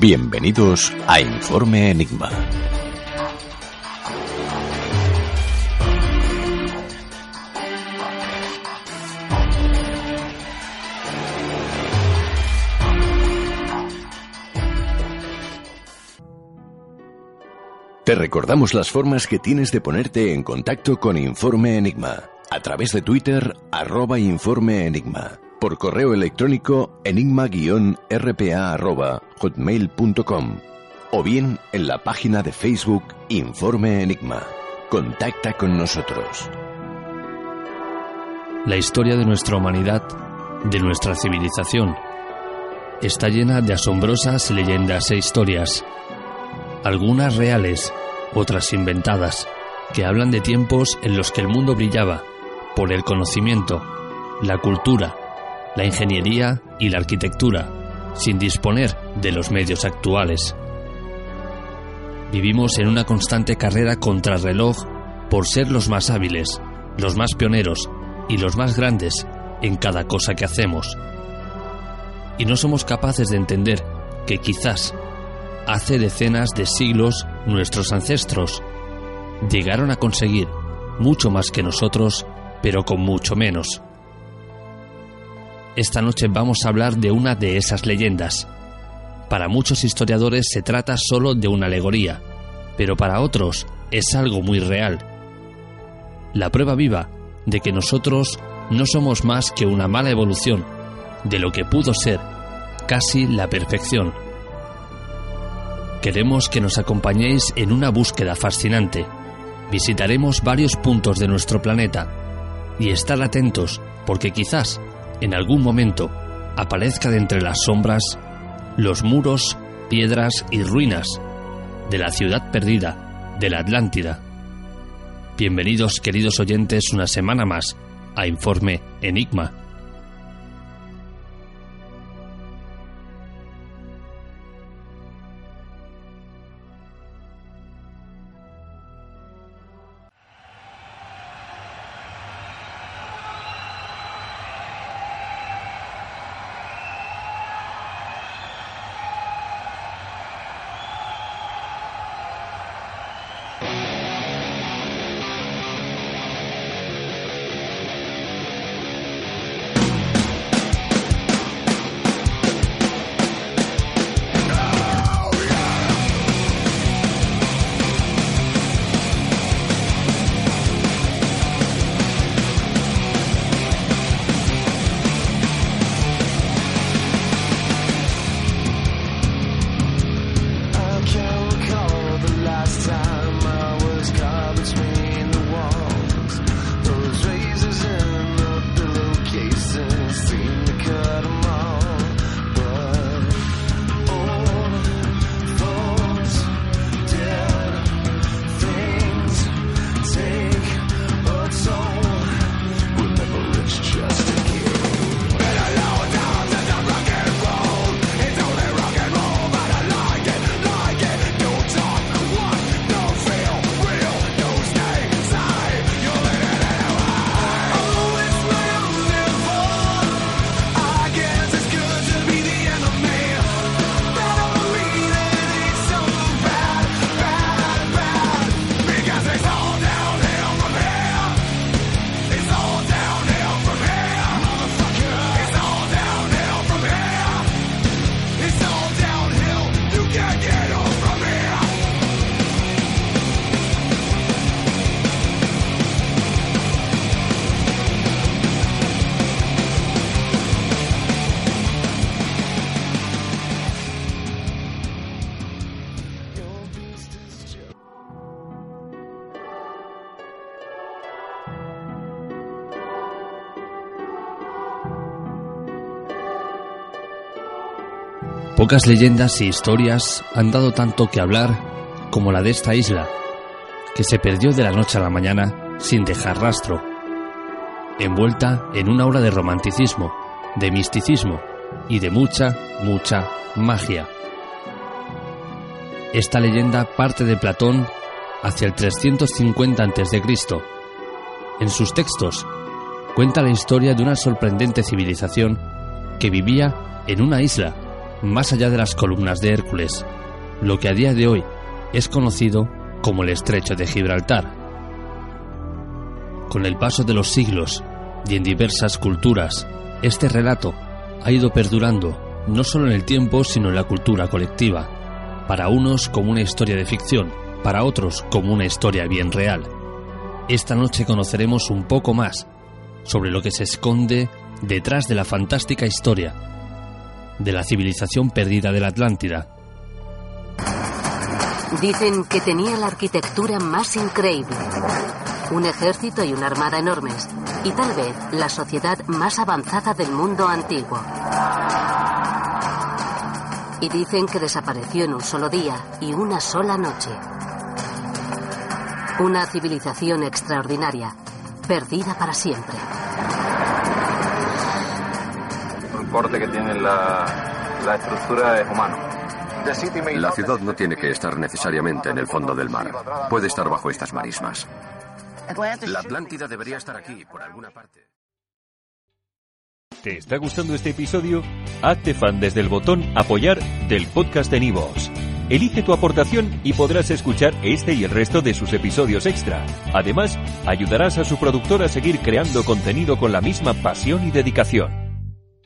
Bienvenidos a Informe Enigma. Te recordamos las formas que tienes de ponerte en contacto con Informe Enigma. A través de Twitter, arroba Informe Enigma. Por correo electrónico enigma-rpa.hotmail.com. O bien en la página de Facebook Informe Enigma. Contacta con nosotros. La historia de nuestra humanidad, de nuestra civilización, está llena de asombrosas leyendas e historias algunas reales, otras inventadas, que hablan de tiempos en los que el mundo brillaba por el conocimiento, la cultura, la ingeniería y la arquitectura, sin disponer de los medios actuales. Vivimos en una constante carrera contra reloj por ser los más hábiles, los más pioneros y los más grandes en cada cosa que hacemos. Y no somos capaces de entender que quizás hace decenas de siglos nuestros ancestros llegaron a conseguir mucho más que nosotros, pero con mucho menos. Esta noche vamos a hablar de una de esas leyendas. Para muchos historiadores se trata solo de una alegoría, pero para otros es algo muy real. La prueba viva de que nosotros no somos más que una mala evolución de lo que pudo ser casi la perfección. Queremos que nos acompañéis en una búsqueda fascinante. Visitaremos varios puntos de nuestro planeta y estar atentos porque quizás en algún momento aparezca de entre las sombras los muros, piedras y ruinas de la ciudad perdida de la Atlántida. Bienvenidos queridos oyentes una semana más a Informe Enigma. Pocas leyendas y historias han dado tanto que hablar como la de esta isla, que se perdió de la noche a la mañana sin dejar rastro, envuelta en una aura de romanticismo, de misticismo y de mucha, mucha magia. Esta leyenda parte de Platón hacia el 350 a.C. En sus textos cuenta la historia de una sorprendente civilización que vivía en una isla más allá de las columnas de Hércules, lo que a día de hoy es conocido como el estrecho de Gibraltar. Con el paso de los siglos y en diversas culturas, este relato ha ido perdurando no solo en el tiempo, sino en la cultura colectiva, para unos como una historia de ficción, para otros como una historia bien real. Esta noche conoceremos un poco más sobre lo que se esconde detrás de la fantástica historia de la civilización perdida de la Atlántida. Dicen que tenía la arquitectura más increíble, un ejército y una armada enormes, y tal vez la sociedad más avanzada del mundo antiguo. Y dicen que desapareció en un solo día y una sola noche. Una civilización extraordinaria, perdida para siempre. El porte que tiene la, la estructura es humano. La ciudad no tiene que estar necesariamente en el fondo del mar. Puede estar bajo estas marismas. La Atlántida debería estar aquí, por alguna parte. ¿Te está gustando este episodio? Hazte fan desde el botón Apoyar del podcast de Nivos. Elige tu aportación y podrás escuchar este y el resto de sus episodios extra. Además, ayudarás a su productor a seguir creando contenido con la misma pasión y dedicación.